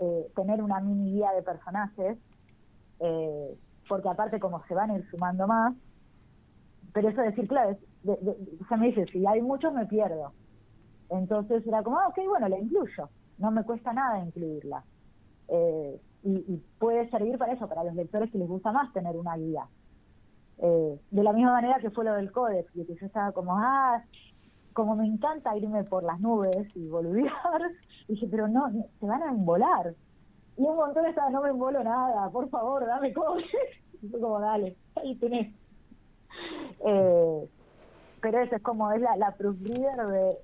eh, tener una mini guía de personajes, eh, porque aparte como se van a ir sumando más, pero eso decir, claro, se me dice, si hay muchos me pierdo. Entonces era como, ah, ok, bueno, la incluyo, no me cuesta nada incluirla. Eh, y, puede servir para eso, para los lectores que les gusta más tener una guía. de la misma manera que fue lo del códex, y que yo estaba como, ah, como me encanta irme por las nubes y boludear, (laughs) dije, pero no, se van a embolar. Y un montón estaba, no me embolo nada, por favor, dame cobre. (laughs) Y fue como, dale, ahí tenés. Eh, pero eso es como, es la, la de,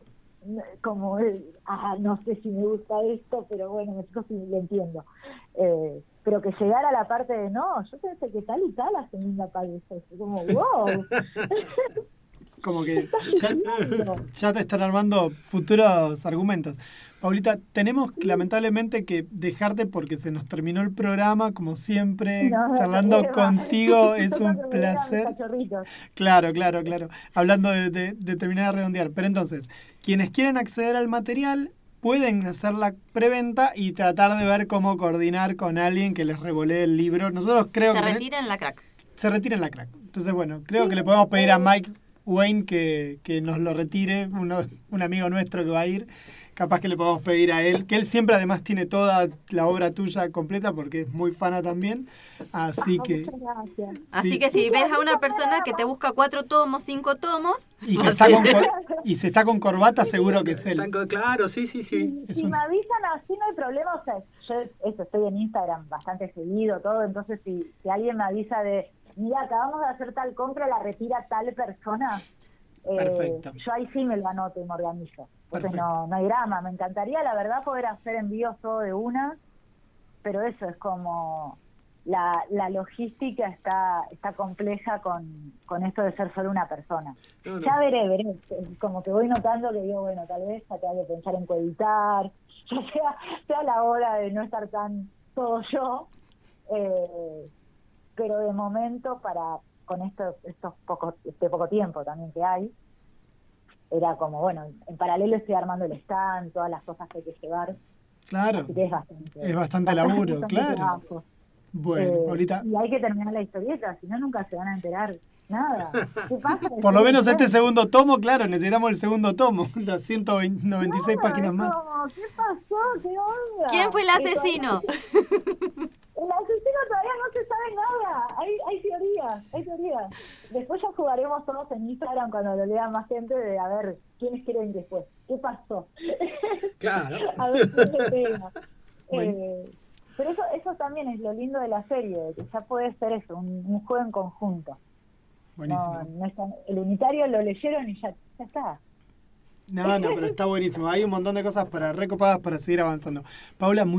como, ah, no sé si me gusta esto, pero bueno, me fijo si lo entiendo. Eh, pero que llegara a la parte de, no, yo pensé que tal y tal hace linda pareja. Como, (laughs) wow. Como que ya, te están armando futuros argumentos. Paulita, tenemos lamentablemente que dejarte porque se nos terminó el programa, como siempre, charlando contigo (laughs) es un placer. Claro, claro, claro. Hablando de, de, terminar de redondear. Pero entonces, quienes quieren acceder al material pueden hacer la preventa y tratar de ver cómo coordinar con alguien que les revolee el libro. Nosotros creo que... Se retira en la crack. Se retira en la crack. Entonces, bueno, creo que le podemos pedir a Mike Wayne que, que nos lo retire, uno, un amigo nuestro que va a ir, capaz que le podemos pedir a él, que él siempre además tiene toda la obra tuya completa porque es muy fana también, así que... Así que si ves a una persona que te busca cuatro tomos, cinco tomos... Y, que está con, (laughs) y se está con corbata, seguro que es él. Claro, sí, sí, sí. Si, me avisan así no hay problema, o sea, yo eso, estoy en Instagram bastante seguido, todo, entonces si, si alguien me avisa de mira, acabamos de hacer tal compra, la retira tal persona. Eh, Perfecto. Yo ahí sí me lo anoto y me organizo. Entonces no, no hay drama. Me encantaría, la verdad, poder hacer envíos todo de una, pero eso es como la, la logística está está compleja con, con esto de ser solo una persona. Ya veré, veré. Como que voy notando que digo, bueno, tal vez ya tengo que pensar en coeditar, (laughs) ya sea, sea la hora de no estar tan todo yo. Eh, pero de momento para con estos estos pocos este poco tiempo también que hay era como bueno en paralelo estoy armando el stand todas las cosas que hay que llevar claro es bastante, es bastante, laburo claro bueno eh, ahorita y hay que terminar la historieta si no nunca se van a enterar nada ¿Qué pasa? (laughs) por lo menos este segundo tomo claro necesitamos el segundo tomo (laughs) las 196 páginas más ¿qué pasó? ¿qué onda? ¿quién fue el asesino? (laughs) El asesino todavía no se sabe nada. Hay, hay teorías, hay teorías. Después ya jugaremos todos en Instagram cuando lo lea más gente de a ver quiénes quieren después. ¿Qué pasó? (laughs) Claro. a ver quién (laughs) eh, pero eso, eso también es lo lindo de la serie, que ya puede ser eso, un, juego en conjunto. Buenísimo. el unitario lo leyeron y ya, ya está. No, no, pero está buenísimo. Hay un montón de cosas para recopadas para seguir avanzando. Paula, muchísimas